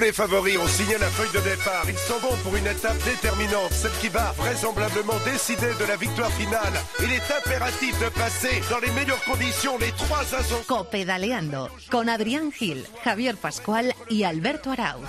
les favoris ont signé la feuille de départ. Ils sont bons pour une étape déterminante, celle qui va vraisemblablement décider de la victoire finale. Il est impératif de passer dans les meilleures conditions les trois ascensions. Copedaleando con Adrián Gil, Javier Pascual y Alberto Arauz.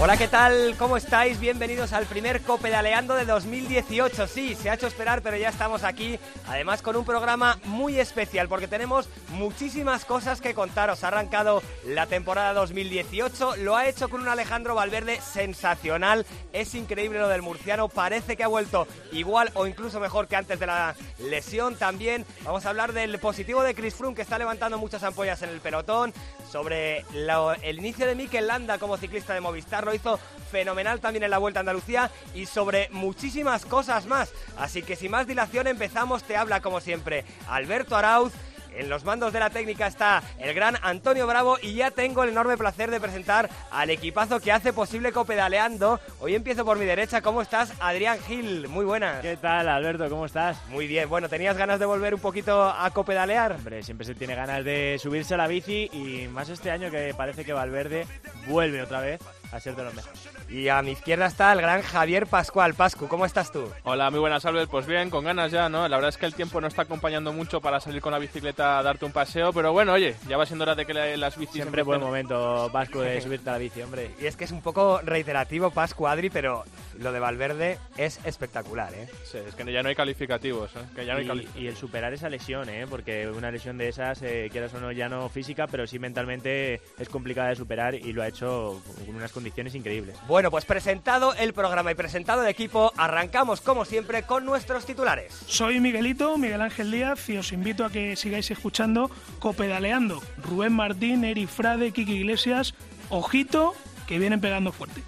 Hola, ¿qué tal? ¿Cómo estáis? Bienvenidos al primer Copedaleando de 2018. Sí, se ha hecho esperar, pero ya estamos aquí. Además, con un programa muy especial, porque tenemos muchísimas cosas que contaros. Ha arrancado la temporada 2018, lo ha hecho con un Alejandro Valverde sensacional. Es increíble lo del murciano, parece que ha vuelto igual o incluso mejor que antes de la lesión. También vamos a hablar del positivo de Chris Froome, que está levantando muchas ampollas en el pelotón. Sobre el inicio de Mikel Landa como ciclista de Movistar, lo hizo fenomenal también en la Vuelta a Andalucía y sobre muchísimas cosas más. Así que sin más dilación empezamos, te habla como siempre Alberto Arauz. En los mandos de la técnica está el gran Antonio Bravo y ya tengo el enorme placer de presentar al equipazo que hace posible Copedaleando. Hoy empiezo por mi derecha. ¿Cómo estás, Adrián Gil? Muy buenas. ¿Qué tal, Alberto? ¿Cómo estás? Muy bien. Bueno, ¿tenías ganas de volver un poquito a copedalear? Hombre, siempre se tiene ganas de subirse a la bici y más este año que parece que Valverde vuelve otra vez a ser de los. Y a mi izquierda está el gran Javier Pascual. Pascu, ¿cómo estás tú? Hola, muy buenas, Albert. Pues bien, con ganas ya, ¿no? La verdad es que el tiempo no está acompañando mucho para salir con la bicicleta a darte un paseo, pero bueno, oye, ya va siendo hora de que la- las bicis... Siempre buen momento, Vasco, de subirte a la bici, hombre. Y es que es un poco reiterativo Pascu Adri, pero lo de Valverde es espectacular, ¿eh? Sí, es que ya no hay calificativos, ¿eh? Que ya no hay Y, calificativos. y el superar esa lesión, ¿eh? Porque una lesión de esas, eh, quieras o no, ya no física, pero sí mentalmente es complicada de superar y lo ha hecho con unas condiciones increíbles. Bueno, pues presentado el programa y presentado el equipo, arrancamos como siempre con nuestros titulares. Soy Miguelito, Miguel Ángel Díaz, y os invito a que sigáis escuchando Copedaleando. Rubén Martín, Eri Frade, Kiki Iglesias, ojito, que vienen pegando fuerte.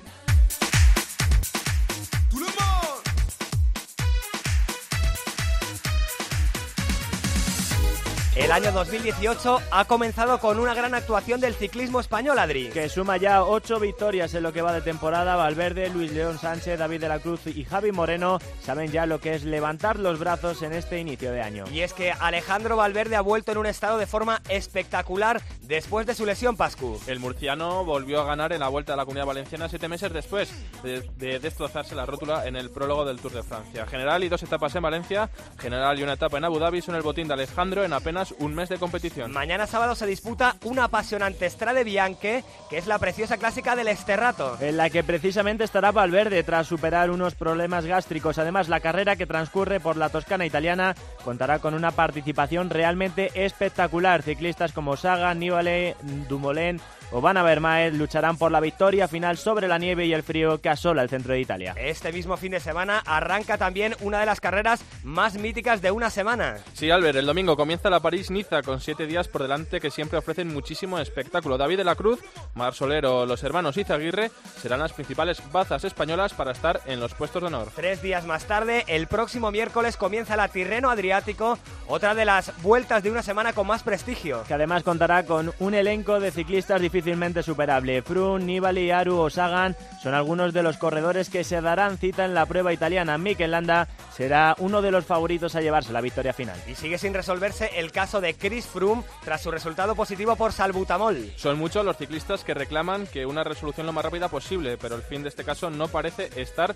El año 2018 ha comenzado con una gran actuación del ciclismo español, Adri. Que suma ya ocho victorias en lo que va de temporada. Valverde, Luis León Sánchez, David de la Cruz y Javi Moreno saben ya lo que es levantar los brazos en este inicio de año. Y es que Alejandro Valverde ha vuelto en un estado de forma espectacular después de su lesión, Pascu. El murciano volvió a ganar en la Vuelta a la Comunidad Valenciana siete meses después de, de destrozarse la rótula en el prólogo del Tour de Francia. General y dos etapas en Valencia, general y una etapa en Abu Dhabi son el botín de Alejandro en apenas un mes de competición. Mañana sábado se disputa una apasionante Strade Bianche, que es la preciosa clásica del Esterrato. En la que precisamente estará Valverde tras superar unos problemas gástricos. Además, la carrera que transcurre por la Toscana italiana contará con una participación realmente espectacular. Ciclistas como Saga, Nibali, Dumoulin o Van Avermaet lucharán por la victoria final sobre la nieve y el frío que asola el centro de Italia. Este mismo fin de semana arranca también una de las carreras más míticas de una semana. Sí, Albert, el domingo comienza la París-Niza con siete días por delante que siempre ofrecen muchísimo espectáculo. David de la Cruz, Mar Solero, los hermanos Izaguirre serán las principales bazas españolas para estar en los puestos de honor. Tres días más tarde, el próximo miércoles comienza la Tirreno Adriático, otra de las vueltas de una semana con más prestigio. que además contará con un elenco de ciclistas difícilmente superable. Froome, Nibali, Aru o Sagan son algunos de los corredores que se darán cita en la prueba italiana. Mikel Landa será uno de los favoritos a llevarse la victoria final. Y sigue sin resolverse el caso de Chris Froome tras su resultado positivo por salbutamol. Son muchos los ciclistas que reclaman que una resolución lo más rápida posible, pero el fin de este caso no parece estar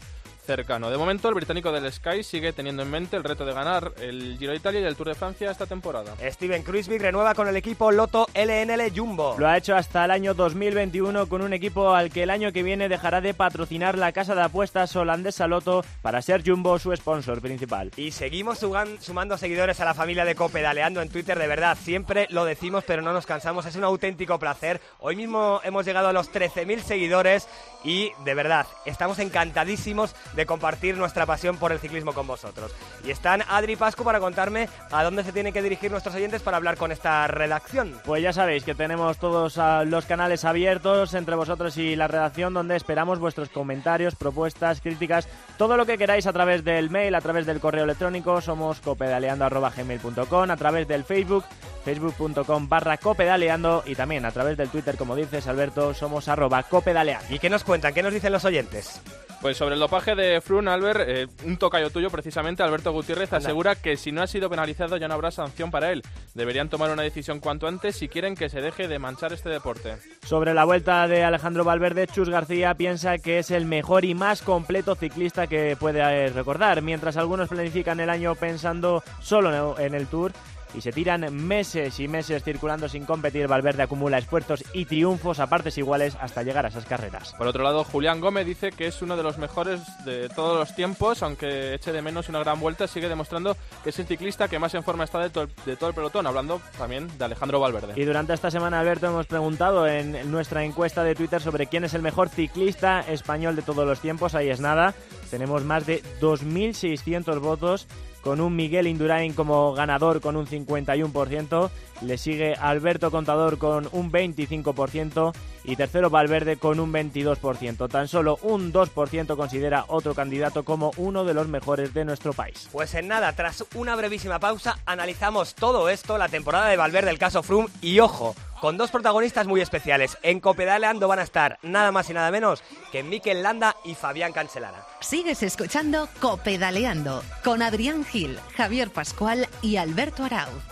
cercano. De momento, el británico del Sky sigue teniendo en mente el reto de ganar el Giro de Italia y el Tour de Francia esta temporada. Steven Kruiswijk renueva con el equipo Lotto LNL Jumbo. Lo ha hecho hasta el año 2021 con un equipo al que el año que viene dejará de patrocinar la casa de apuestas holandesa Loto para ser Jumbo su sponsor principal. Y seguimos sumando seguidores a la familia de Copedaleando en Twitter, de verdad, siempre lo decimos pero no nos cansamos, es un auténtico placer. Hoy mismo hemos llegado a los 13.000 seguidores y de verdad, estamos encantadísimos de compartir nuestra pasión por el ciclismo con vosotros. Y están Adri y Pascu para contarme a dónde se tienen que dirigir nuestros oyentes para hablar con esta redacción. Pues ya sabéis que tenemos todos ah, los canales abiertos entre vosotros y la redacción donde esperamos vuestros comentarios, propuestas, críticas, todo lo que queráis a través del mail, a través del correo electrónico, somos copedaleando.gmail.com, a través del Facebook, facebook.com barra copedaleando y también a través del Twitter, como dices Alberto, somos arroba copedaleando. ¿Y qué nos cuentan? ¿Qué nos dicen los oyentes? Pues sobre el dopaje de Frun, Albert, eh, un tocayo tuyo precisamente, Alberto Gutiérrez, asegura que si no ha sido penalizado ya no habrá sanción para él. Deberían tomar una decisión cuanto antes si quieren que se deje de manchar este deporte. Sobre la vuelta de Alejandro Valverde, Chus García piensa que es el mejor y más completo ciclista que puede recordar, mientras algunos planifican el año pensando solo en el Tour y se tiran meses y meses circulando sin competir. Valverde acumula esfuerzos y triunfos a partes iguales hasta llegar a esas carreras. Por otro lado, Julián Gómez dice que es uno de los mejores de todos los tiempos, aunque eche de menos una gran vuelta, sigue demostrando que es el ciclista que más en forma está de todo, el, de todo el pelotón, hablando también de Alejandro Valverde. Y durante esta semana, Alberto, hemos preguntado en nuestra encuesta de Twitter sobre quién es el mejor ciclista español de todos los tiempos. Ahí es nada. Tenemos más de 2.600 votos con un Miguel Indurain como ganador con un 51%, le sigue Alberto Contador con un 25% y tercero Valverde con un 22%. Tan solo un 2% considera otro candidato como uno de los mejores de nuestro país. Pues en nada, tras una brevísima pausa, analizamos todo esto, la temporada de Valverde, el caso Froome y ojo, con dos protagonistas muy especiales. En Copedaleando van a estar nada más y nada menos que Mikel Landa y Fabián Cancelara. Sigues escuchando Copedaleando con Adrián Gil, Javier Pascual y Alberto Arauz.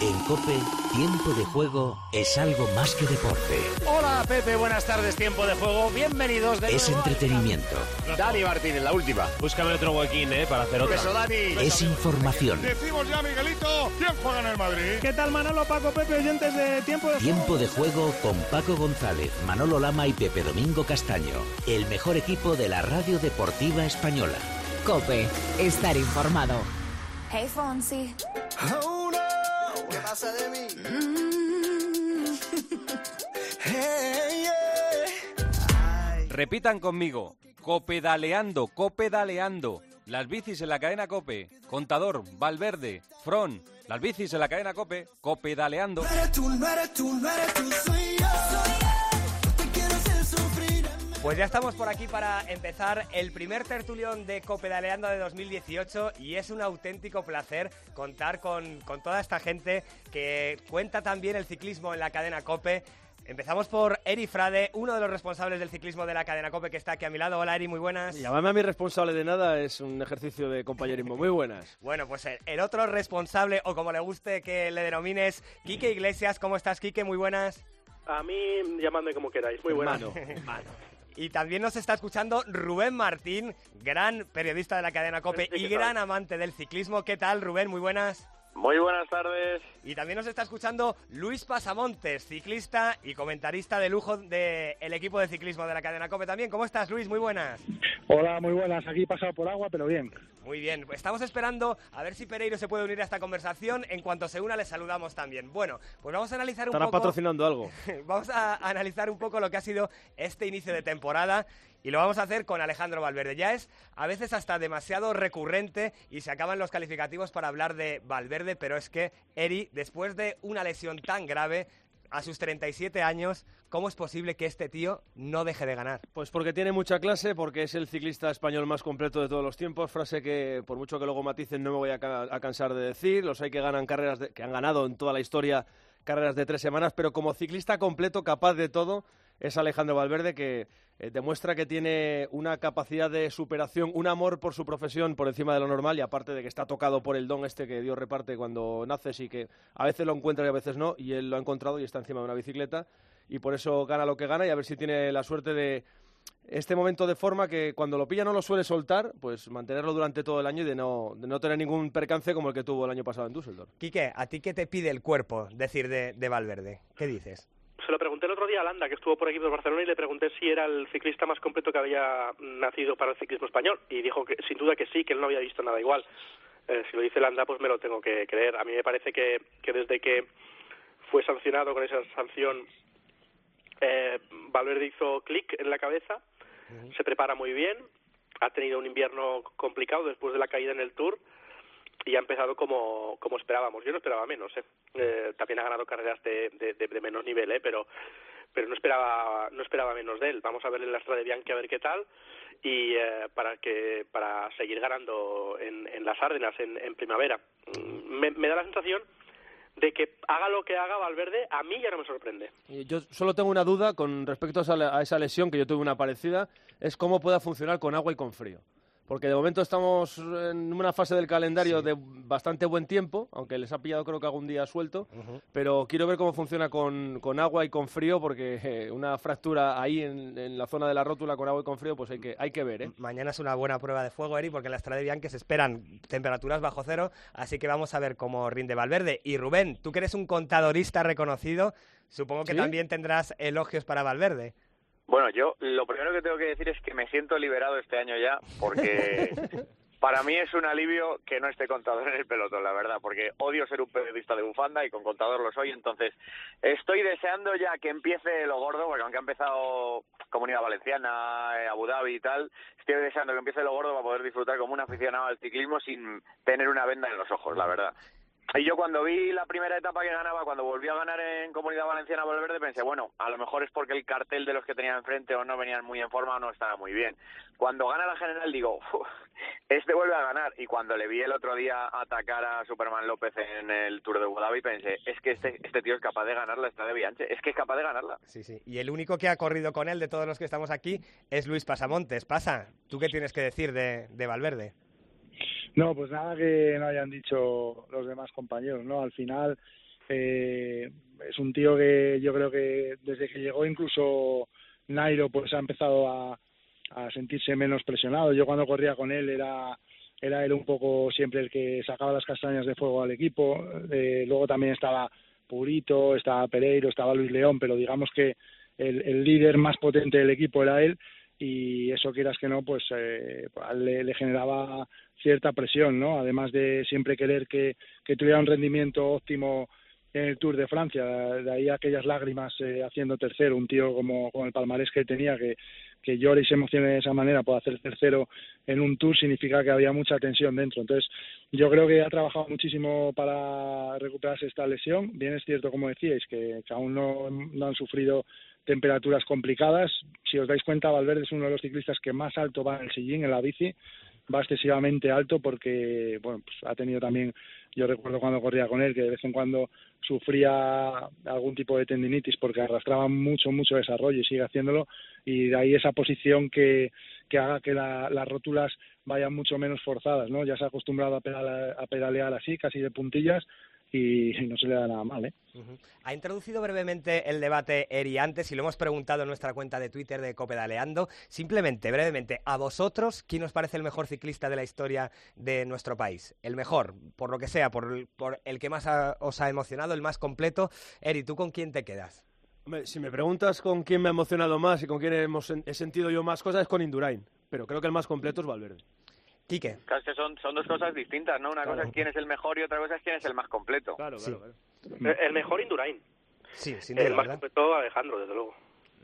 En Cope, tiempo de juego es algo más que deporte. Hola Pepe, buenas tardes, tiempo de juego. Bienvenidos de Es entretenimiento. Dani Martínez, la última. Búscame otro huequín, ¿eh? Para hacer otra. Beso, Dani. Es información. Decimos ya, Miguelito, ¿quién juega en el Madrid? ¿Qué tal Manolo, Paco, Pepe, oyentes de Tiempo de Tiempo de juego con Paco González, Manolo Lama y Pepe Domingo Castaño. El mejor equipo de la radio deportiva española. Cope, estar informado. Hey Fonsi. Oh, no. ¿Qué pasa de mí? hey, yeah. Repitan conmigo. Copedaleando, copedaleando. Las bicis en la cadena Cope. Contador, Valverde, Fron. Las bicis en la cadena Cope. Copedaleando. Pues ya estamos por aquí para empezar el primer tertulión de Copedaleando de 2018 y es un auténtico placer contar con, con toda esta gente que cuenta también el ciclismo en la cadena Cope. Empezamos por Eri Frade, uno de los responsables del ciclismo de la cadena COPE que está aquí a mi lado. Hola Eri, muy buenas. Llamarme a mí responsable de nada es un ejercicio de compañerismo. Muy buenas. Bueno, pues el, el otro responsable, o como le guste que le denomines, Quique Iglesias. ¿Cómo estás, Quique? Muy buenas. A mí, llamadme como queráis. Muy buenas. Hermano, Y también nos está escuchando Rubén Martín, gran periodista de la cadena COPE Sí, y gran amante del ciclismo. ¿Qué tal, Rubén? Muy buenas. Muy buenas tardes. Y también nos está escuchando Luis Pasamontes, ciclista y comentarista de lujo del equipo de ciclismo de la cadena COPE también. ¿Cómo estás, Luis? Muy buenas. Hola, muy buenas. Aquí pasado por agua, pero bien. Muy bien, estamos esperando a ver si Pereiro se puede unir a esta conversación. En cuanto se una, le saludamos también. Bueno, pues vamos a analizar un estará poco. patrocinando algo. Vamos a analizar un poco lo que ha sido este inicio de temporada y lo vamos a hacer con Alejandro Valverde. Ya es a veces hasta demasiado recurrente y se acaban los calificativos para hablar de Valverde, pero es que Eri, después de una lesión tan grave, a sus 37 años, ¿cómo es posible que este tío no deje de ganar? Pues porque tiene mucha clase, porque es el ciclista español más completo de todos los tiempos. Frase que, por mucho que luego maticen, no me voy a, ca- a cansar de decir. Los hay que ganan carreras, de- que han ganado en toda la historia carreras de tres semanas, pero como ciclista completo, capaz de todo, es Alejandro Valverde, que eh, demuestra que tiene una capacidad de superación, un amor por su profesión por encima de lo normal, y aparte de que está tocado por el don este que Dios reparte cuando naces y que a veces lo encuentra y a veces no, y él lo ha encontrado y está encima de una bicicleta, y por eso gana lo que gana, y a ver si tiene la suerte de este momento de forma que cuando lo pilla no lo suele soltar, pues mantenerlo durante todo el año y de no, de no tener ningún percance como el que tuvo el año pasado en Düsseldorf. Quique, ¿a ti qué te pide el cuerpo decir de, de Valverde? ¿Qué dices? Se lo pregunté el otro día a Landa, que estuvo por aquí por Barcelona, y le pregunté si era el ciclista más completo que había nacido para el ciclismo español. Y dijo que sin duda que sí, que él no había visto nada igual. Eh, si lo dice Landa, pues me lo tengo que creer. A mí me parece que, que desde que fue sancionado con esa sanción, eh, Valverde hizo clic en la cabeza, se prepara muy bien, ha tenido un invierno complicado después de la caída en el Tour y ha empezado como, como esperábamos. Yo no esperaba menos, ¿eh? Eh, también ha ganado carreras de, de, de- de menos nivel, ¿eh? Pero, pero no esperaba no esperaba menos de él. Vamos a ver en la Strade Bianchi a ver qué tal y eh, para que para seguir ganando en, en las Árdenas en, primavera. Mm, Me, me da la sensación de que haga lo que haga Valverde, a mí ya no me sorprende. Y Yo solo tengo una duda con respecto a a esa lesión que yo tuve una parecida, es cómo pueda funcionar con agua y con frío. Porque de momento estamos en una fase del calendario de bastante buen tiempo, aunque les ha pillado creo que algún día suelto, pero quiero ver cómo funciona con, con agua y con frío, porque eh, una fractura ahí en, en la zona de la rótula con agua y con frío, pues hay que, hay que ver, ¿eh? Mañana es una buena prueba de fuego, Eri, porque en la Estrada de se esperan temperaturas bajo cero, así que vamos a ver cómo rinde Valverde. Y Rubén, tú que eres un contadorista reconocido, supongo que ¿Sí? también tendrás elogios para Valverde. Bueno, yo lo primero que tengo que decir es que me siento liberado este año ya, porque para mí es un alivio que no esté contador en el pelotón, la verdad, porque odio ser un periodista de bufanda y con contador lo soy, entonces estoy deseando ya que empiece lo gordo, porque aunque ha empezado Comunidad Valenciana, eh, Abu Dhabi y tal, estoy deseando que empiece lo gordo para poder disfrutar como un aficionado al ciclismo sin tener una venda en los ojos, la verdad. Y yo cuando vi la primera etapa que ganaba, cuando volvió a ganar en Comunidad Valenciana Valverde, pensé, bueno, a lo mejor es porque el cartel de los que tenía enfrente o no venían muy en forma o no estaba muy bien. Cuando gana la general digo, "Uf, este vuelve a ganar. Y cuando le vi el otro día atacar a Superman López en el Tour de Abu pensé, es que este, este tío es capaz de ganar la Estrada de Bianche, es que es capaz de ganarla. Sí, sí. Y el único que ha corrido con él de todos los que estamos aquí es Luis Pasamontes. Pasa, ¿tú qué tienes que decir de, de Valverde? No, pues nada que no hayan dicho los demás compañeros, ¿no? Al final eh, es un tío que yo creo que desde que llegó incluso Nairo pues ha empezado a, sentirse menos presionado. Yo cuando corría con él era era él un poco siempre el que sacaba las castañas de fuego al equipo. Eh, luego también estaba Purito, estaba Pereiro, estaba Luis León, pero digamos que el, el líder más potente del equipo era él y eso quieras que no, pues eh, le, le generaba cierta presión, ¿no? Además de siempre querer que, que tuviera un rendimiento óptimo en el Tour de Francia, de ahí aquellas lágrimas eh, haciendo tercero, un tío como con el palmarés que tenía, que, que llore y se emocione de esa manera por hacer tercero en un Tour significa que había mucha tensión dentro. Entonces, yo creo que ha trabajado muchísimo para recuperarse esta lesión. Bien es cierto, como decíais, que, que aún no, no han sufrido temperaturas complicadas. Si os dais cuenta, Valverde es uno de los ciclistas que más alto va en el sillín, en la bici, va excesivamente alto porque, bueno, pues ha tenido también, yo recuerdo cuando corría con él, que de vez en cuando sufría algún tipo de tendinitis porque arrastraba mucho, mucho desarrollo y sigue haciéndolo, y de ahí esa posición que, que haga que la- las rótulas vayan mucho menos forzadas, ¿no? Ya se ha acostumbrado a pedalear, a pedalear así, casi de puntillas, y no se le da nada mal, ¿eh? Ha introducido brevemente el debate Eri antes y lo hemos preguntado en nuestra cuenta de Twitter de Copedaleando. Simplemente, brevemente, a vosotros, ¿quién os parece el mejor ciclista de la historia de nuestro país? El mejor, por lo que sea, por el, por el que más ha- os ha emocionado, el más completo. Eri, ¿tú con quién te quedas? Hombre, si me preguntas con quién me ha emocionado más y con quién hemos, he sentido yo más cosas es con Indurain, pero creo que el más completo es Valverde. Quique. Claro, es que son, son dos cosas distintas, ¿no? Una Claro. cosa es quién es el mejor y otra cosa es quién es el más completo. Claro, Sí. Eh, El mejor Indurain. Sí, sin el duda, más ¿verdad? completo Alejandro, desde luego.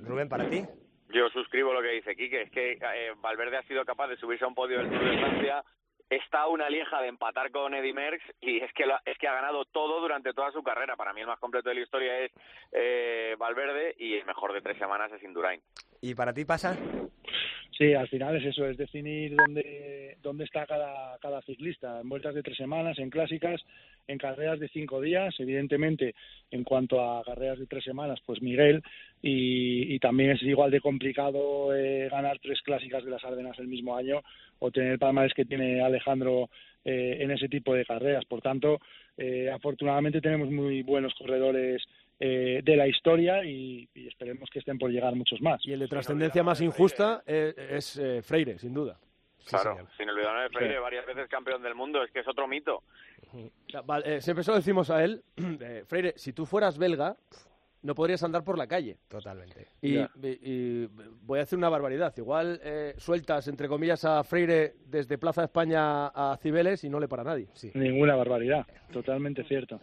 Rubén, ¿para ti? Yo suscribo lo que dice Quique, es que eh, Valverde ha sido capaz de subirse a un podio del Tour de Francia, está a una lieja de empatar con Eddy Merckx y es que, lo- es que ha ganado todo durante toda su carrera. Para mí el más completo de la historia es eh, Valverde y el mejor de tres semanas es Indurain. ¿Y para ti pasa? Sí, al final es eso, es definir dónde, dónde está cada, cada ciclista, en vueltas de tres semanas, en clásicas, en carreras de cinco días, evidentemente en cuanto a carreras de tres semanas, pues Miguel, y, y también es igual de complicado eh, ganar tres clásicas de las Ardenas el mismo año o tener el palmarés que tiene Alejandro eh, en ese tipo de carreras. Por tanto, eh, afortunadamente tenemos muy buenos corredores eh, de la historia y, y esperemos que estén por llegar muchos más. Y el de trascendencia más injusta eh, es eh, Freire, sin duda. Claro, sin olvidarme de Freire, varias veces campeón del mundo, es que es otro mito. Vale, eh, siempre se lo decimos a él, eh, Freire, si tú fueras belga, no podrías andar por la calle. Totalmente. Y, Ya. y- y voy a decir una barbaridad. Igual eh, sueltas, entre comillas, a Freire desde Plaza de España a Cibeles y no le para nadie. Ninguna barbaridad, totalmente cierto.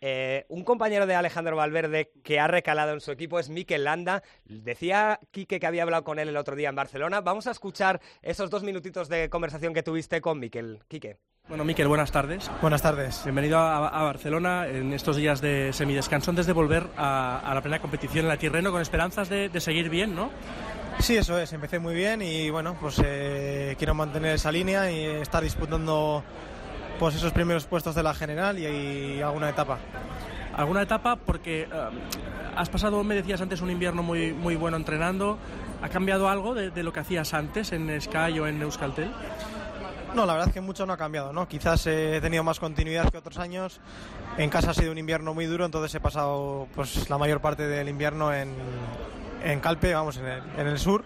Eh, un compañero de Alejandro Valverde que ha recalado en su equipo es Mikel Landa. Decía Quique que había hablado con él el otro día en Barcelona. Vamos a escuchar esos dos minutitos de conversación que tuviste con Mikel. Quique. Bueno, Miquel, buenas tardes. Buenas tardes. Bienvenido a, a Barcelona en estos días de semidescanso antes de volver a, a la plena competición en la Tirreno con esperanzas de, de seguir bien, ¿no? Sí, eso es. Empecé muy bien y bueno, pues eh, quiero mantener esa línea y estar disputando pues esos primeros puestos de la general y, y alguna etapa. ¿Alguna etapa? Porque eh, has pasado, me decías antes, un invierno muy, muy bueno entrenando. ¿Ha cambiado algo de, de lo que hacías antes en Sky o en Euskaltel? No, la verdad es que mucho no ha cambiado, ¿no? Quizás he tenido más continuidad que otros años. En casa ha sido un invierno muy duro, entonces he pasado pues la mayor parte del invierno en, en Calpe, vamos, en el, en el sur.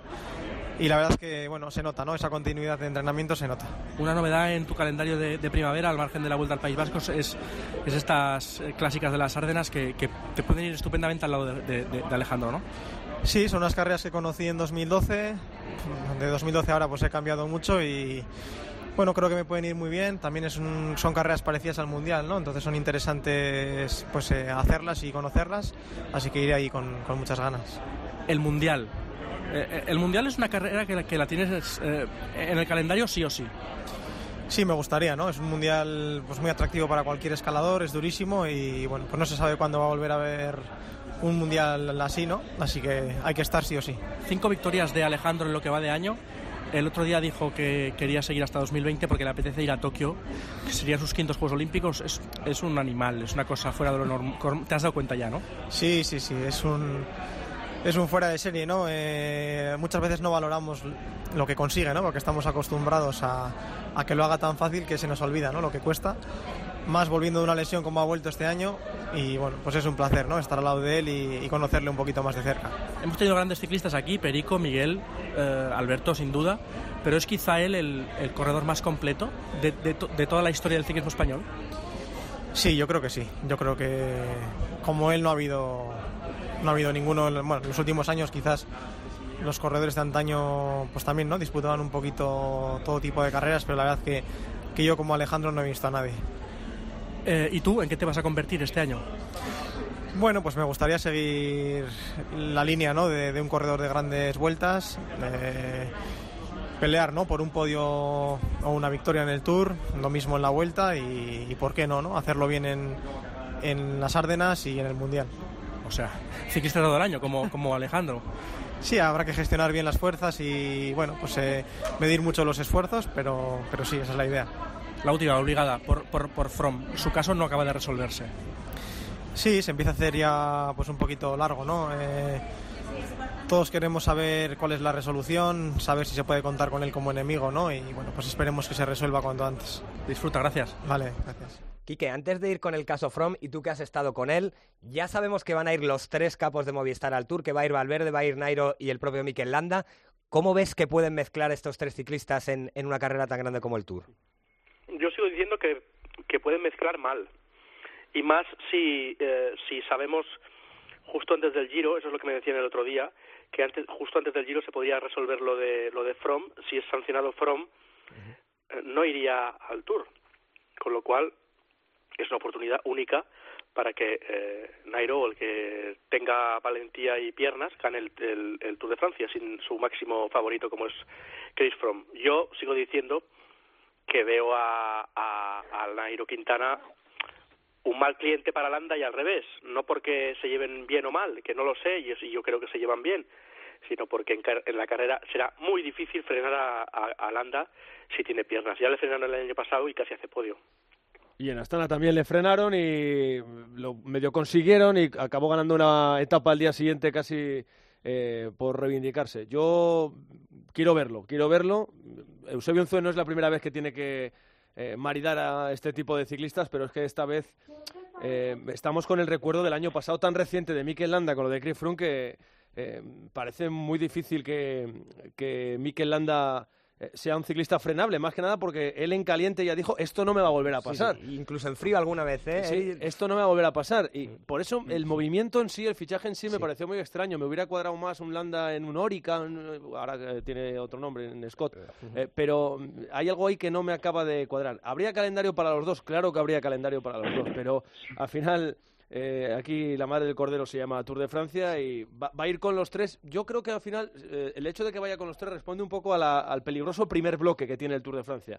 Y la verdad es que, bueno, se nota, ¿no? Esa continuidad de entrenamiento se nota. Una novedad en tu calendario de, de primavera, al margen de la Vuelta al País Vasco, es, es estas eh, clásicas de las Árdenas que, que te pueden ir estupendamente al lado de, de- de- de Alejandro, ¿no? Sí, son unas carreras que conocí en 2012. De 2012 ahora pues he cambiado mucho y bueno, creo que me pueden ir muy bien. También es un- son carreras parecidas al Mundial, ¿no? Entonces son interesantes pues eh, hacerlas y conocerlas. Así que iré ahí con, con muchas ganas. El Mundial. Eh, eh, el Mundial es una carrera que la, que la tienes eh, en el calendario sí o sí. Sí, me gustaría, ¿no? Es un mundial pues muy atractivo para cualquier escalador, es durísimo y bueno, pues no se sabe cuándo va a volver a haber un mundial así, ¿no? Así que hay que estar sí o sí. Cinco victorias de Alejandro en lo que va de año. El otro día dijo que quería seguir hasta 2020 porque le apetece ir a Tokio, que serían sus quintos Juegos Olímpicos. Es, es un animal, es una cosa fuera de lo normal. Te has dado cuenta ya, ¿no? Sí, sí, sí, es un, es un fuera de serie, ¿no? Eh, muchas veces no valoramos lo que consigue, ¿no? Porque estamos acostumbrados a, a que lo haga tan fácil que se nos olvida, ¿no? Lo que cuesta. Más volviendo de una lesión como ha vuelto este año y bueno, pues es un placer, ¿no? Estar al lado de él y, y conocerle un poquito más de cerca. Hemos tenido grandes ciclistas aquí, Perico, Miguel, eh, Alberto, sin duda, pero es quizá él el, el corredor más completo de, de to- de toda la historia del ciclismo español. Sí, yo creo que sí. Yo creo que como él no ha habido no ha habido ninguno, en- bueno, en los últimos años quizás los corredores de antaño pues también, ¿no? Disputaban un poquito todo tipo de carreras, pero la verdad que, que yo como Alejandro no he visto a nadie. Eh, ¿Y tú en qué te vas a convertir este año? Bueno, pues me gustaría seguir la línea ¿no? de, de un corredor de grandes vueltas, de pelear ¿no? por un podio o una victoria en el Tour, lo mismo en la vuelta y, y por qué no, ¿no? hacerlo bien en, en las Árdenas y en el Mundial. O sea, ciclista todo el año, como, como Alejandro. Sí, habrá que gestionar bien las fuerzas y bueno, pues eh, medir mucho los esfuerzos, pero, pero sí, esa es la idea. La última, obligada, por, por, por From. Su caso no acaba de resolverse. Sí, se empieza a hacer ya pues un poquito largo, ¿no? Eh, todos queremos saber cuál es la resolución, saber si se puede contar con él como enemigo, ¿no? Y bueno, pues esperemos que se resuelva cuanto antes. Disfruta, gracias. Vale, gracias. Quique, antes de ir con el caso From, y tú que has estado con él, ya sabemos que van a ir los tres capos de Movistar al Tour, que va a ir Valverde, va a ir Nairo y el propio Mikel Landa. ¿Cómo ves que pueden mezclar estos tres ciclistas en, en una carrera tan grande como el Tour? Yo sigo diciendo que, que pueden mezclar mal. Y más si, eh, si sabemos justo antes del Giro, eso es lo que me decían el otro día, que antes, justo antes del Giro se podía resolver lo de, lo de From. Si es sancionado From, eh, no iría al Tour. Con lo cual, es una oportunidad única para que eh, Nairo, el que tenga valentía y piernas, gane el, el, el Tour de Francia sin su máximo favorito como es Chris Froome. Yo sigo diciendo que veo a, a, Nairo Quintana un mal cliente para Landa y al revés, no porque se lleven bien o mal, que no lo sé y yo creo que se llevan bien, sino porque en, en la carrera será muy difícil frenar a, a, a Landa si tiene piernas. Ya le frenaron el año pasado y casi hace podio. Y en Astana también le frenaron y lo medio consiguieron y acabó ganando una etapa al día siguiente casi eh, por reivindicarse. Yo quiero verlo, quiero verlo. Eusebio Unzué no es la primera vez que tiene que eh, maridar a este tipo de ciclistas, pero es que esta vez eh, estamos con el recuerdo del año pasado tan reciente de Mikel Landa con lo de Chris Froome que parece muy difícil que, que Mikel Landa sea un ciclista frenable, más que nada porque él en caliente ya dijo, esto no me va a volver a pasar. sí, Incluso en frío alguna vez, ¿eh? Sí, esto no me va a volver a pasar. Y por eso el movimiento en sí, el fichaje en sí, me pareció muy extraño. Me hubiera cuadrado más un Landa en un Orica, ahora tiene otro nombre, en Scott. Eh, pero mm, hay algo ahí que no me acaba de cuadrar. ¿Habría calendario para los dos? Claro que habría calendario para los dos, pero al final... eh, aquí la madre del cordero se llama Tour de Francia y va, va a ir con los tres. Yo creo que al final eh, el hecho de que vaya con los tres responde un poco a la- al peligroso primer bloque que tiene el Tour de Francia.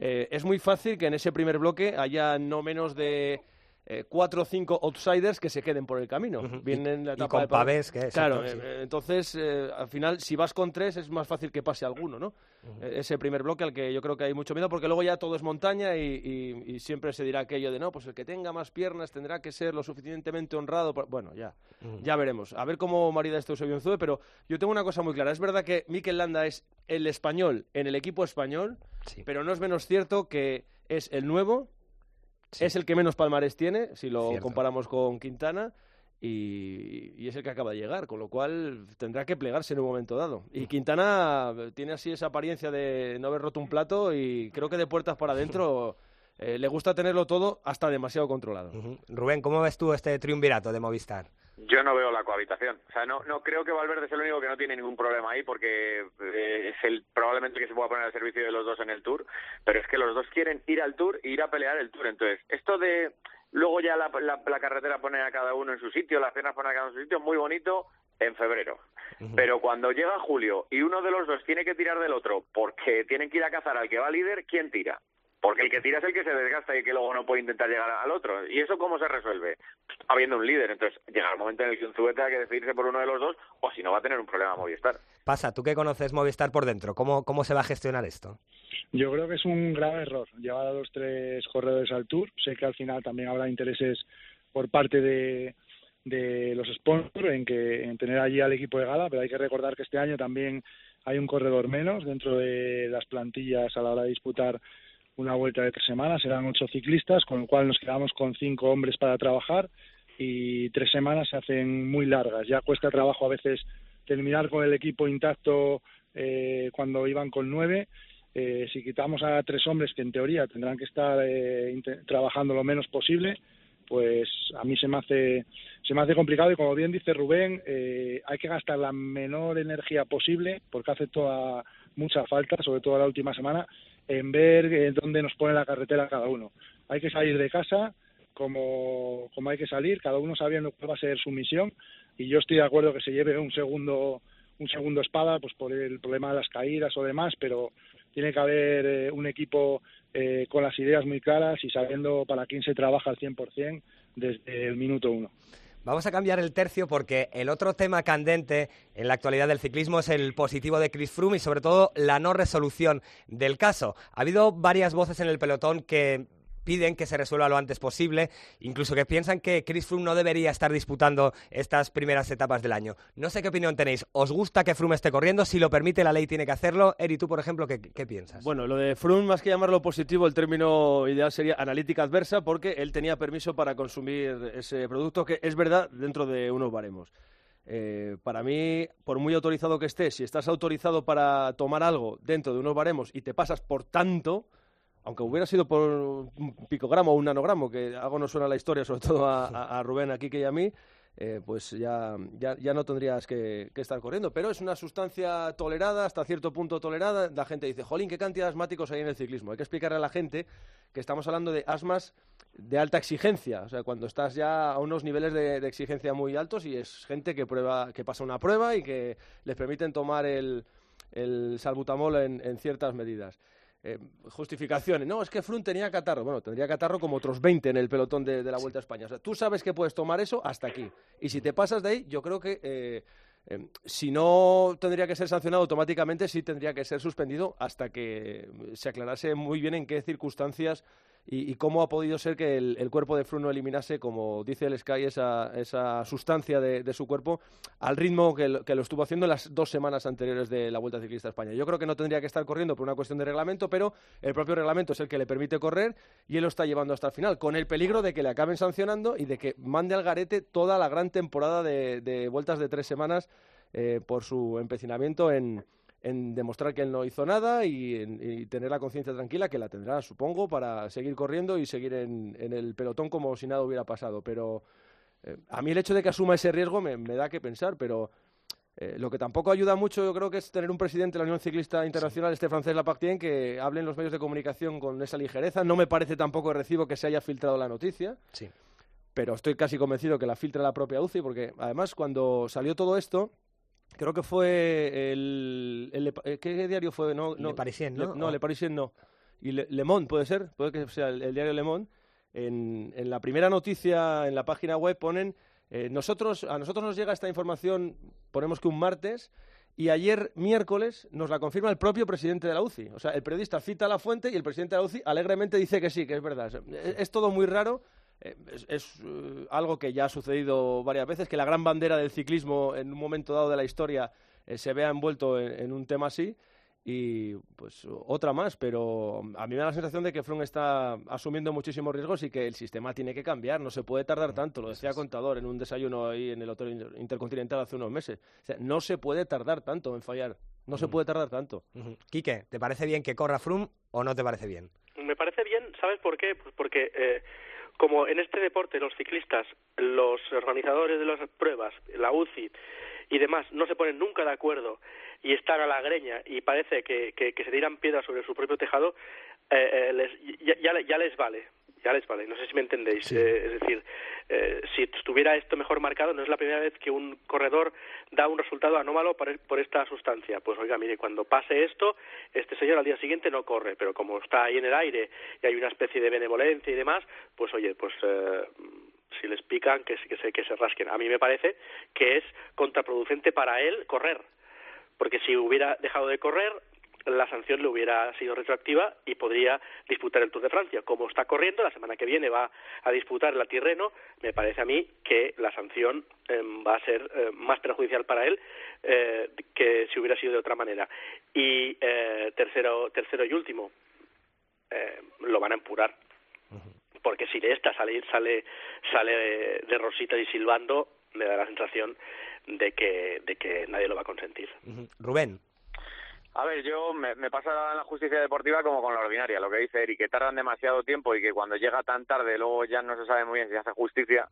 Eh, es muy fácil que en ese primer bloque haya no menos de eh, cuatro o cinco outsiders que se queden por el camino. Vienen la y etapa con de Pavés. Que es, Claro, eh, eh, entonces, eh, al final, si vas con tres, es más fácil que pase alguno, ¿no? Eh, Ese primer bloque al que yo creo que hay mucho miedo, porque luego ya todo es montaña y, y- y siempre se dirá aquello de, no, pues el que tenga más piernas tendrá que ser lo suficientemente honrado. por-". Bueno, ya, ya veremos. A ver cómo marida este Eusebio Unzue, pero yo tengo una cosa muy clara. Es verdad que Mikel Landa es el español en el equipo español, pero no es menos cierto que es el nuevo, es el que menos palmarés tiene, si lo Cierto. comparamos con Quintana, y, y es el que acaba de llegar, con lo cual tendrá que plegarse en un momento dado. Y Quintana eh, tiene así esa apariencia de no haber roto un plato y creo que de puertas para adentro eh, le gusta tenerlo todo hasta demasiado controlado. Rubén, ¿cómo ves tú este triunvirato de Movistar? Yo no veo la cohabitación. O sea, no, no creo que Valverde es el único que no tiene ningún problema ahí porque eh, es el probablemente que se pueda poner al servicio de los dos en el Tour, pero es que los dos quieren ir al Tour e ir a pelear el Tour. Entonces, esto de luego ya la, la, la carretera pone a cada uno en su sitio, las piernas ponen a cada uno en su sitio, muy bonito en febrero. Pero cuando llega julio y uno de los dos tiene que tirar del otro porque tienen que ir a cazar al que va líder, ¿quién tira? Porque el que tira es el que se desgasta y que luego no puede intentar llegar al otro. ¿Y eso cómo se resuelve? Habiendo un líder. Entonces, llega el momento en el que un Zubet tenga que decidirse por uno de los dos, o si no va a tener un problema Movistar. Pasa, tú que conoces Movistar por dentro, ¿cómo, cómo se va a gestionar esto? Yo creo que es un grave error llevar a los tres corredores al Tour. Sé que al final también habrá intereses por parte de, de los sponsors en que en tener allí al equipo de gala, pero hay que recordar que este año también hay un corredor menos dentro de las plantillas a la hora de disputar una vuelta de tres semanas. Serán ocho ciclistas, con lo cual nos quedamos con cinco hombres para trabajar y tres semanas se hacen muy largas. Ya cuesta trabajo a veces terminar con el equipo intacto eh, cuando iban con nueve. Eh, si quitamos a tres hombres que en teoría tendrán que estar eh, trabajando lo menos posible, pues a mí se me hace se me hace complicado y como bien dice Rubén, eh, hay que gastar la menor energía posible porque hace toda mucha falta, sobre todo la última semana, en ver eh, dónde nos pone la carretera cada uno. Hay que salir de casa como, como hay que salir, cada uno sabiendo cuál va a ser su misión y yo estoy de acuerdo que se lleve un segundo un segundo espada pues por el problema de las caídas o demás, pero tiene que haber eh, un equipo eh, con las ideas muy claras y sabiendo para quién se trabaja al 100% desde el minuto uno. Vamos a cambiar el tercio porque el otro tema candente en la actualidad del ciclismo es el positivo de Chris Froome y sobre todo la no resolución del caso. Ha habido varias voces en el pelotón que piden que se resuelva lo antes posible, incluso que piensan que Chris Froome no debería estar disputando estas primeras etapas del año. No sé qué opinión tenéis. ¿Os gusta que Froome esté corriendo? Si lo permite la ley tiene que hacerlo. Eri, tú, por ejemplo, ¿qué, piensas? Bueno, lo de Froome, más que llamarlo positivo, el término ideal sería analítica adversa, porque él tenía permiso para consumir ese producto, que es verdad, dentro de unos baremos. Eh, para mí, por muy autorizado que estés, si estás autorizado para tomar algo dentro de unos baremos y te pasas por tanto, aunque hubiera sido por un picogramo o un nanogramo, que algo no suena a la historia, sobre todo a, a- Rubén, a Quique y a mí, eh, pues ya, ya, ya no tendrías que, que estar corriendo. Pero es una sustancia tolerada, hasta cierto punto tolerada. La gente dice, jolín, ¿qué cantidad de asmáticos hay en el ciclismo? Hay que explicarle a la gente que estamos hablando de asmas de alta exigencia, o sea, cuando estás ya a unos niveles de, de exigencia muy altos y es gente que prueba, que pasa una prueba y que les permiten tomar el, el salbutamol en, en ciertas medidas. Eh, justificaciones. No, es que Froome tenía catarro. Bueno, tendría catarro como otros 20 en el pelotón de, de la Vuelta a España. O sea, tú sabes que puedes tomar eso hasta aquí. Y si te pasas de ahí, yo creo que eh, eh, si no tendría que ser sancionado automáticamente, sí tendría que ser suspendido hasta que se aclarase muy bien en qué circunstancias y, cómo ha podido ser que el, cuerpo de Froome no eliminase, como dice el Sky, esa, esa sustancia de, de su cuerpo al ritmo que lo, estuvo haciendo en las dos semanas anteriores de la Vuelta Ciclista a España. Yo creo que no tendría que estar corriendo por una cuestión de reglamento, pero el propio reglamento es el que le permite correr y él lo está llevando hasta el final, con el peligro de que le acaben sancionando y de que mande al garete toda la gran temporada de, de vueltas de tres semanas eh, por su empecinamiento en, en demostrar que él no hizo nada y, en- y tener la conciencia tranquila, que la tendrá, supongo, para seguir corriendo y seguir en, en el pelotón como si nada hubiera pasado. Pero eh, a mí el hecho de que asuma ese riesgo me, me da que pensar, pero eh, lo que tampoco ayuda mucho yo creo que es tener un presidente de la Unión Ciclista Internacional, este francés Lapartien, que hable en los medios de comunicación con esa ligereza. No me parece tampoco recibo que se haya filtrado la noticia. Sí. Pero estoy casi convencido que la filtra la propia UCI, porque además cuando salió todo esto, creo que fue el... el- eh, ¿Qué diario fue? No, no, Le Parisien, ¿no? Le- no, O- Le Parisien no. Y Le, Le Monde, ¿puede ser? Puede que sea el, el diario Le Monde. en, en la primera noticia en la página web ponen, eh, nosotros, a nosotros nos llega esta información, ponemos que un martes, y ayer, miércoles, nos la confirma el propio presidente de la UCI. O sea, el periodista cita la fuente y el presidente de la UCI alegremente dice que sí, que es verdad. Es, es todo muy raro. Eh, Es, es, eh, algo que ya ha sucedido varias veces, que la gran bandera del ciclismo en un momento dado de la historia eh, se vea envuelto en, en un tema así. Y pues otra más, pero a mí me da la sensación de que Froome está asumiendo muchísimos riesgos y que el sistema tiene que cambiar, no se puede tardar tanto, lo decía Contador en un desayuno ahí en el Hotel Inter- Intercontinental hace unos meses. O sea, no se puede tardar tanto en fallar, no se puede tardar tanto. Quique, ¿te parece bien que corra Froome o no te parece bien? Me parece bien, ¿sabes por qué? Pues porque eh, como en este deporte los ciclistas, los organizadores de las pruebas, la UCI y demás no se ponen nunca de acuerdo y están a la greña y parece que, que, que se tiran piedras sobre su propio tejado, eh, eh, les, ya, ya, ya les vale. Ya les vale, no sé si me entendéis. Eh, es decir, eh, si estuviera esto mejor marcado, no es la primera vez que un corredor da un resultado anómalo por, por esta sustancia. Pues oiga, mire, cuando pase esto, este señor al día siguiente no corre, pero como está ahí en el aire y hay una especie de benevolencia y demás, pues oye, pues eh, si les pican, que, que, se, que se rasquen. A mí me parece que es contraproducente para él correr, porque si hubiera dejado de correr, la sanción le hubiera sido retroactiva y podría disputar el Tour de Francia. Como está corriendo, la semana que viene va a disputar el Tirreno, me parece a mí que la sanción eh, va a ser eh, más perjudicial para él eh, que si hubiera sido de otra manera. Y eh, tercero, tercero y último, eh, lo van a empurar. Porque si de esta sale, sale, sale de, de rositas y silbando, me da la sensación de que, de que nadie lo va a consentir. Rubén. A ver, yo me, me pasa en la justicia deportiva como con la ordinaria, lo que dice Eric, que tardan demasiado tiempo y que cuando llega tan tarde luego ya no se sabe muy bien si hace justicia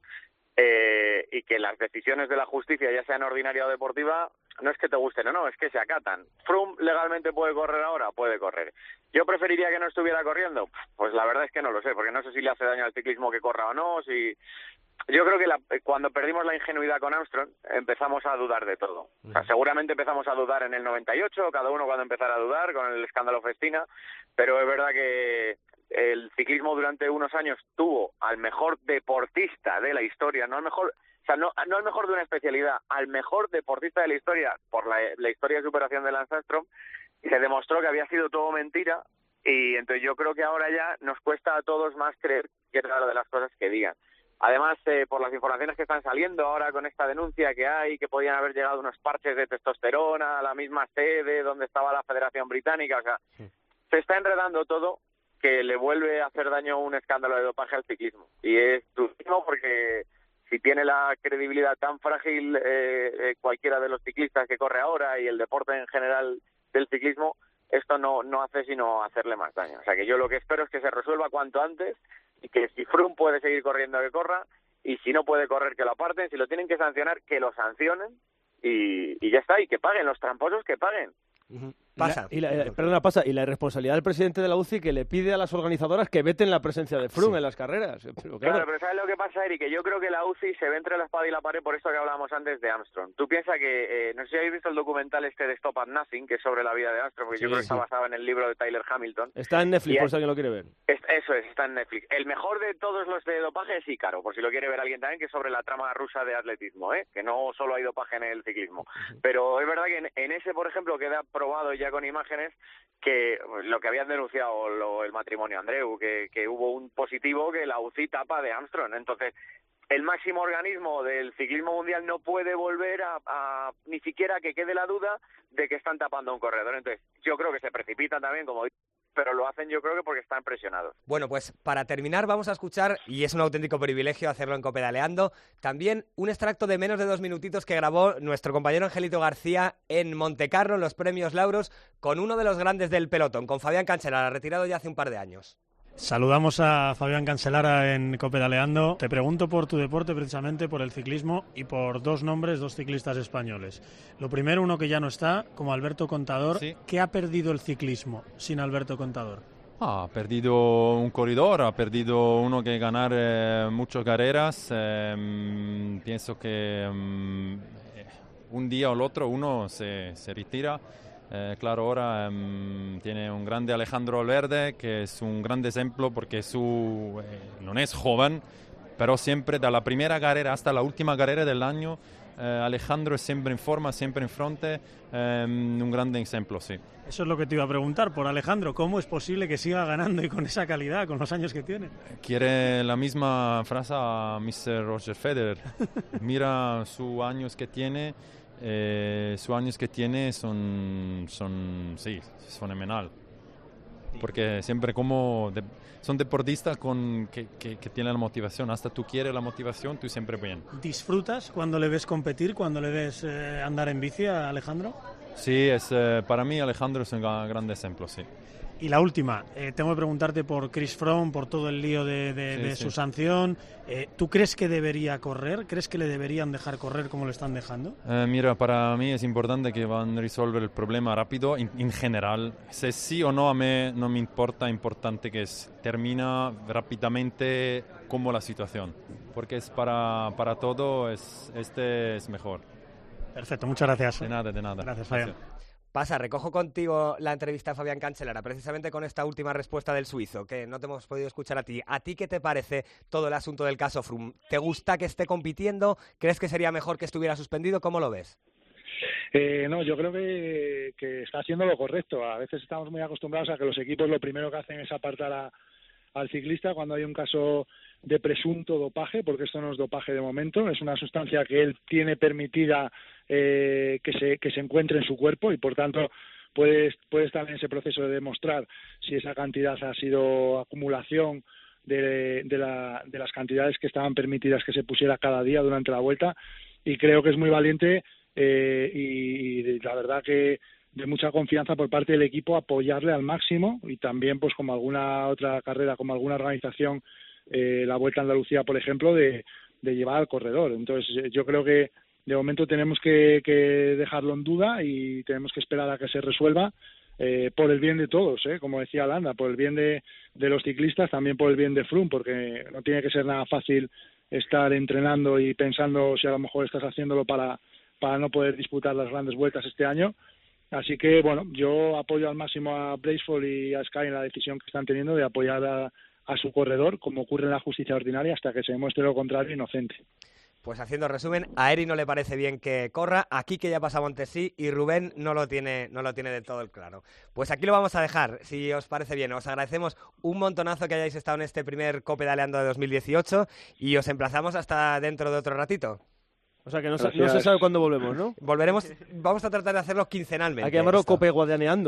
eh, y que las decisiones de la justicia, ya sean ordinaria o deportiva, no es que te gusten o no, es que se acatan. Froome legalmente puede correr ahora, puede correr. Yo preferiría que no estuviera corriendo, pues la verdad es que no lo sé, porque no sé si le hace daño al ciclismo que corra o no, si yo creo que la- cuando perdimos la ingenuidad con Armstrong empezamos a dudar de todo. O sea, seguramente empezamos a dudar en el 98, cada uno cuando empezara a dudar con el escándalo Festina, pero es verdad que el ciclismo durante unos años tuvo al mejor deportista de la historia, no al mejor, o sea, no, no al mejor de una especialidad, al mejor deportista de la historia por la, la historia de superación de Lance Armstrong, se demostró que había sido todo mentira y entonces yo creo que ahora ya nos cuesta a todos más creer que era de las cosas que digan. Además, eh, por las informaciones que están saliendo ahora con esta denuncia que hay, que podían haber llegado unos parches de testosterona a la misma sede donde estaba la Federación Británica, o sea, se está enredando todo que le vuelve a hacer daño un escándalo de dopaje al ciclismo. Y es durísimo porque si tiene la credibilidad tan frágil eh, eh, cualquiera de los ciclistas que corre ahora y el deporte en general del ciclismo, esto no, no hace sino hacerle más daño. O sea que yo lo que espero es que se resuelva cuanto antes y que si Froome puede seguir corriendo, que corra, y si no puede correr, que lo aparten, si lo tienen que sancionar, que lo sancionen y, y ya está, y que paguen, los tramposos que paguen. Pasa. Y la, y la- perdona, pasa. Y la irresponsabilidad del presidente de la UCI que le pide a las organizadoras que veten la presencia de Froome en las carreras. Pero claro, Claro, pero ¿sabes lo que pasa, Eric? Que yo creo que la UCI se ve entre la espada y la pared por esto que hablábamos antes de Armstrong. Tú piensas que, eh, no sé si habéis visto el documental este de Stop at Nothing, que es sobre la vida de Armstrong, porque yo Sí, creo que está basado en el libro de Tyler Hamilton. está en Netflix, Y por si alguien lo quiere ver. Es- eso es, está en Netflix. El mejor de todos los de dopaje es Ícaro, por si lo quiere ver alguien también, que es sobre la trama rusa de atletismo, ¿eh? que no solo hay dopaje en el ciclismo. Pero es verdad que en, en ese, por ejemplo, queda probado ya con imágenes que lo que habían denunciado lo- el matrimonio Andreu, que, que hubo un positivo que la UCI tapa de Armstrong. Entonces, el máximo organismo del ciclismo mundial no puede volver a, a ni siquiera que quede la duda de que están tapando un corredor. Entonces, yo creo que se precipitan también, como pero lo hacen yo creo que porque están presionados. Bueno, pues para terminar vamos a escuchar, y es un auténtico privilegio hacerlo en Copedaleando, también un extracto de menos de dos minutitos que grabó nuestro compañero Angelito García en Montecarlo, en los premios Lauros, con uno de los grandes del pelotón, con Fabián Cancelara, retirado ya hace un par de años. Saludamos a Fabián Cancelara en Copedaleando. Te pregunto por tu deporte, precisamente por el ciclismo y por dos nombres, dos ciclistas españoles. Lo primero, uno que ya no está, como Alberto Contador. ¿Qué ha perdido el ciclismo sin Alberto Contador? Ah, ha perdido un corredor, ha perdido uno que ganar eh, muchas carreras. eh, mm, pienso que mm, eh, un día o el otro uno se, se retira Eh, claro, ahora em, tiene un grande Alejandro Valverde, que es un gran ejemplo porque su, eh, no es joven, pero siempre de la primera carrera hasta la última carrera del año, eh, Alejandro es siempre en forma, siempre en frente, em, un gran ejemplo, sí. Eso es lo que te iba a preguntar por Alejandro. ¿Cómo es posible que siga ganando y con esa calidad, con los años que tiene? Quiere la misma frase a Mr. Roger Federer. Mira sus años que tiene, eh, sus años que tiene son, son sí, es fenomenal. Porque siempre como de- son deportistas con, que, que, que tienen la motivación. Hasta tú quieres la motivación, tú siempre bien. ¿Disfrutas cuando le ves competir, cuando le ves eh, andar en bici a Alejandro? Sí, es, eh, para mí Alejandro es un gra- gran ejemplo, sí. Y la última, eh, tengo que preguntarte por Chris Froome, por todo el lío de, de- Sí, de sí. su sanción. Eh, ¿Tú crees que debería correr? ¿Crees que le deberían dejar correr como lo están dejando? Eh, mira, para mí es importante que van a resolver el problema rápido, en, en general. Si sí o no, a mí no me importa, importante que es, termina rápidamente como la situación. Porque es para, para todo, es, este es mejor. Perfecto, muchas gracias. De nada, de nada. Gracias, Fabián. Pasa, recojo contigo la entrevista a Fabián Cancelara, precisamente con esta última respuesta del suizo, que no te hemos podido escuchar a ti. ¿A ti qué te parece todo el asunto del caso Froome? ¿Te gusta que esté compitiendo? ¿Crees que sería mejor que estuviera suspendido? ¿Cómo lo ves? Eh, no, yo creo que está haciendo lo correcto. A veces estamos muy acostumbrados a que los equipos lo primero que hacen es apartar a- al ciclista cuando hay un caso de presunto dopaje, porque esto no es dopaje de momento, es una sustancia que él tiene permitida eh, que, se, que se encuentre en su cuerpo y por tanto puede, puede estar en ese proceso de demostrar si esa cantidad ha sido acumulación de, de, la- de las cantidades que estaban permitidas que se pusiera cada día durante la vuelta. Y creo que es muy valiente eh, y, y la verdad que de mucha confianza por parte del equipo apoyarle al máximo y también pues como alguna otra carrera como alguna organización eh, la Vuelta a Andalucía por ejemplo de, llevar al corredor entonces eh, yo creo que de momento tenemos que, que dejarlo en duda y tenemos que esperar a que se resuelva eh, por el bien de todos, ¿eh? como decía Landa, por el bien de, de los ciclistas, también por el bien de Froome, porque no tiene que ser nada fácil estar entrenando y pensando si a lo mejor estás haciéndolo para, para no poder disputar las grandes vueltas este año. Así que, bueno, yo apoyo al máximo a Braceford y a Sky en la decisión que están teniendo de apoyar a, su corredor, como ocurre en la justicia ordinaria, hasta que se demuestre lo contrario inocente. Pues haciendo resumen, a Eri no le parece bien que corra, aquí que ya pasa Montesí y Rubén no lo tiene no lo tiene del todo claro. Pues aquí lo vamos a dejar, si os parece bien. Os agradecemos un montonazo que hayáis estado en este primer Cope Daleando de 2018 y os emplazamos hasta dentro de otro ratito. O sea que no, se- no se sabe cuándo volvemos, ¿no? Volveremos, vamos a tratar de hacerlo quincenalmente. Hay que llamarlo. Cope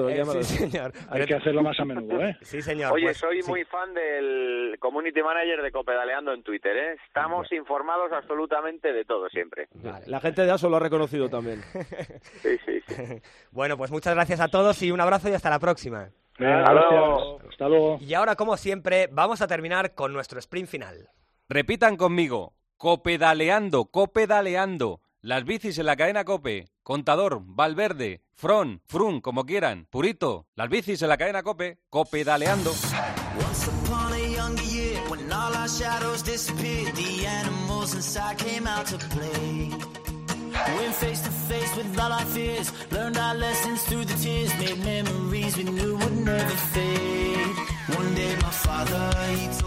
que Eh, llamarlo. sí, señor. Hay que hacerlo más a menudo, ¿eh? Sí, señor. Oye, pues, soy sí. muy fan del community manager de Copedaleando en Twitter, ¿eh? Estamos informados absolutamente de todo siempre. La gente de ASO lo ha reconocido también. Sí, sí, sí. Bueno, pues muchas gracias a todos y un abrazo y hasta la próxima. Hasta luego. Hasta luego. Y ahora, como siempre, vamos a terminar con nuestro sprint final. Repitan conmigo. Copedaleando, copedaleando. Las bicis en la cadena Cope. Contador, Valverde, Fron, Frun, como quieran. Purito, las bicis en la cadena Cope. Copedaleando. Went face to face with all our fears, learned our lessons through the tears, made memories we knew would never fade.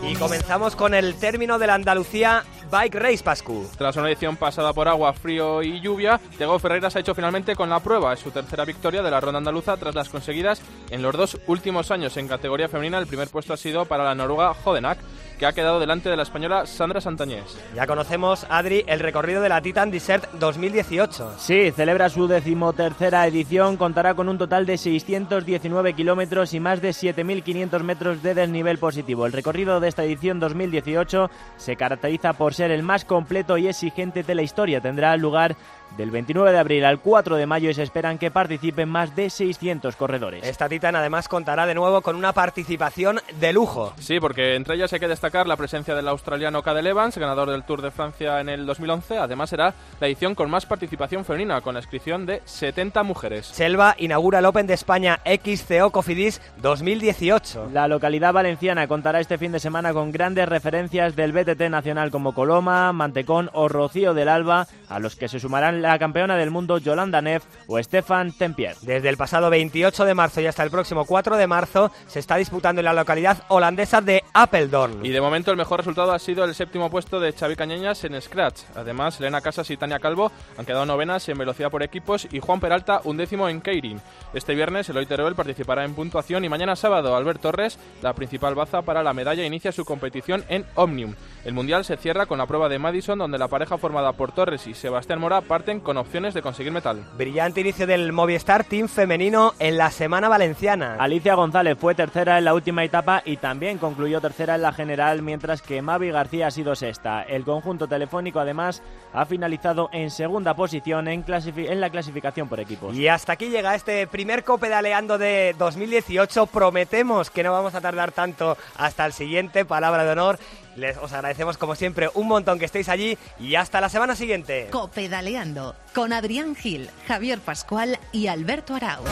Y me comenzamos con el término de la Andalucía Bike Race Pascu. Tras una edición pasada por agua, frío y lluvia, Diego Ferreira se ha hecho finalmente con la prueba. Es su tercera victoria de la ronda andaluza tras las conseguidas en los dos últimos años. En categoría femenina, el primer puesto ha sido para la noruega Jodenak, que ha quedado delante de la española Sandra Santañés. Ya conocemos, Adri, el recorrido de la Titan Desert 2018. Sí, celebra su decimotercera edición, contará con un total de 619 kilómetros y más de 7.500 metros de desnivel positivo. El recorrido de esta edición 2018 se caracteriza por ser el más completo y exigente de la historia. Tendrá lugar del 29 de abril al 4 de mayo y se esperan que participen más de 600 corredores. Esta Titan además contará de nuevo con una participación de lujo. Sí, porque entre ellas hay que destacar la presencia del australiano Cadel Evans, ganador del Tour de Francia en el 2011. Además, será la edición con más participación femenina, con la inscripción de 70 mujeres. Selva inaugura el Open de España XCO Cofidis 2018. La localidad valenciana contará este fin de semana con grandes referencias del BTT nacional como Coloma, Mantecón o Rocío del Alba, a los que se sumarán la campeona del mundo Yolanda Neff o Stefan Tempier. Desde el pasado 28 de marzo y hasta el próximo 4 de marzo se está disputando en la localidad holandesa de Apeldoorn. Y de momento el mejor resultado ha sido el séptimo puesto de Xavi Cañeñas en Scratch. Además, Elena Casas y Tania Calvo han quedado novenas en velocidad por equipos y Juan Peralta un décimo en Keirin. Este viernes Eloy Teruel participará en puntuación y mañana sábado Albert Torres, la principal baza para la medalla, inicia su competición en Omnium. El Mundial se cierra con la prueba de Madison donde la pareja formada por Torres y Sebastián Mora con opciones de conseguir metal. Brillante inicio del Movistar Team femenino en la semana valenciana. Alicia González fue tercera en la última etapa y también concluyó tercera en la general, mientras que Mavi García ha sido sexta. El conjunto telefónico además ha finalizado en segunda posición en, en la clasificación por equipos. Y hasta aquí llega este primer copedaleando de 2018. Prometemos que no vamos a tardar tanto hasta el siguiente, palabra de honor. Les os agradecemos como siempre un montón que estéis allí y hasta la semana siguiente. Copedaleando con Adrián Gil, Javier Pascual y Alberto Arau.